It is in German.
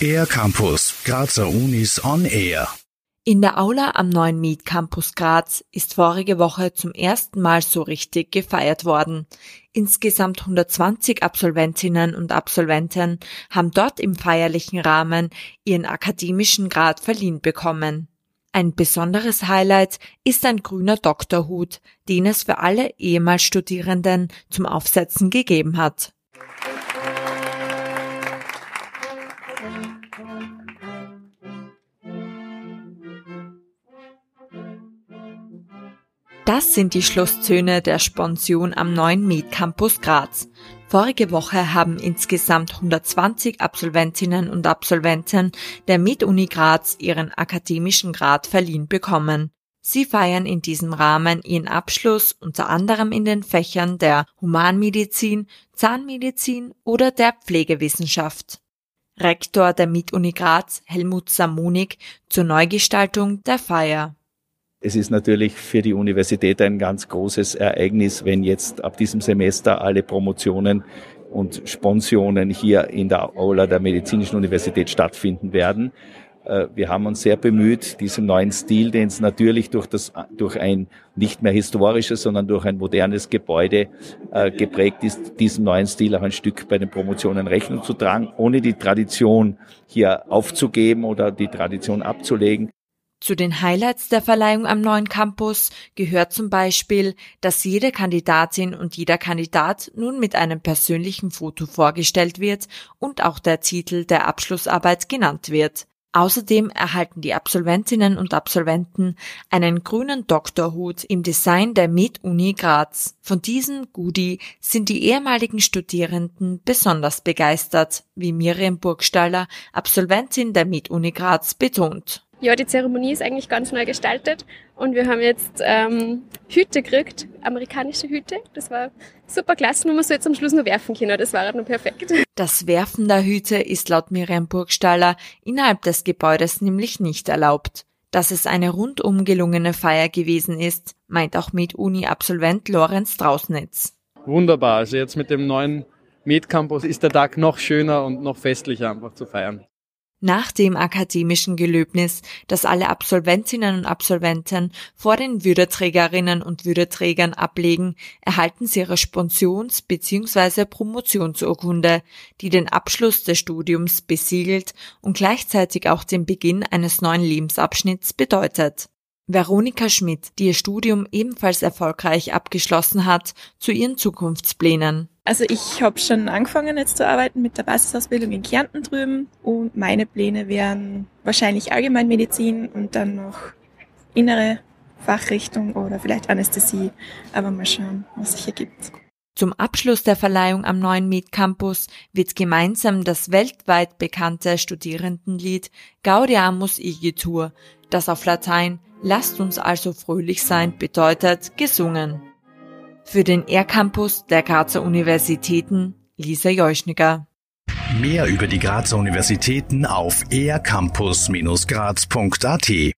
Air Campus, Grazer Unis on Air. In der Aula am neuen Meet Campus Graz ist vorige Woche zum ersten Mal so richtig gefeiert worden. Insgesamt 120 Absolventinnen und Absolventen haben dort im feierlichen Rahmen ihren akademischen Grad verliehen bekommen. Ein besonderes Highlight ist ein grüner Doktorhut, den es für alle ehemals Studierenden zum Aufsetzen gegeben hat. Das sind die Schlusszöne der Sponsion am neuen Med Campus Graz. Vorige Woche haben insgesamt 120 Absolventinnen und Absolventen der Med-Uni Graz ihren akademischen Grad verliehen bekommen. Sie feiern in diesem Rahmen ihren Abschluss unter anderem in den Fächern der Humanmedizin, Zahnmedizin oder der Pflegewissenschaft. Rektor der Med-Uni Graz, Helmut Samunik, zur Neugestaltung der Feier. Es ist natürlich für die Universität ein ganz großes Ereignis, wenn jetzt ab diesem Semester alle Promotionen und Sponsionen hier in der Aula der Medizinischen Universität stattfinden werden. Äh, wir haben uns sehr bemüht, diesem neuen Stil, den es natürlich durch, das, durch ein nicht mehr historisches, sondern durch ein modernes Gebäude äh, geprägt ist, diesem neuen Stil auch ein Stück bei den Promotionen Rechnung zu tragen, ohne die Tradition hier aufzugeben oder die Tradition abzulegen. Zu den Highlights der Verleihung am neuen Campus gehört zum Beispiel, dass jede Kandidatin und jeder Kandidat nun mit einem persönlichen Foto vorgestellt wird und auch der Titel der Abschlussarbeit genannt wird. Außerdem erhalten die Absolventinnen und Absolventen einen grünen Doktorhut im Design der Med-Uni Graz. Von diesem Goodie sind die ehemaligen Studierenden besonders begeistert, wie Miriam Burgstaller, Absolventin der Med-Uni Graz, betont. Ja, die Zeremonie ist eigentlich ganz neu gestaltet und wir haben jetzt ähm, Hüte gekriegt, amerikanische Hüte. Das war super klasse, nur man so jetzt am Schluss nur werfen können. Das war halt nur perfekt. Das Werfen der Hüte ist laut Miriam Burgstaller innerhalb des Gebäudes nämlich nicht erlaubt. Dass es eine rundum gelungene Feier gewesen ist, meint auch Med-Uni-Absolvent Lorenz Drausnitz. Wunderbar. Also jetzt mit dem neuen Med-Campus ist der Tag noch schöner und noch festlicher einfach zu feiern. Nach dem akademischen Gelöbnis, das alle Absolventinnen und Absolventen vor den Würdeträgerinnen und Würdeträgern ablegen, erhalten sie ihre Sponsions- bzw. Promotionsurkunde, die den Abschluss des Studiums besiegelt und gleichzeitig auch den Beginn eines neuen Lebensabschnitts bedeutet. Veronika Schmidt, die ihr Studium ebenfalls erfolgreich abgeschlossen hat, zu ihren Zukunftsplänen. Also ich habe schon angefangen jetzt zu arbeiten mit der Basisausbildung in Kärnten drüben und meine Pläne wären wahrscheinlich Allgemeinmedizin und dann noch innere Fachrichtung oder vielleicht Anästhesie, aber mal schauen, was sich ergibt. Zum Abschluss der Verleihung am neuen Med Campus wird gemeinsam das weltweit bekannte Studierendenlied Gaudiamus Igitur, das auf Latein Lasst uns also fröhlich sein bedeutet gesungen. Für den R-Campus der Grazer Universitäten Lisa Jeuschniger. Mehr über die Grazer Universitäten auf ercampus-graz.at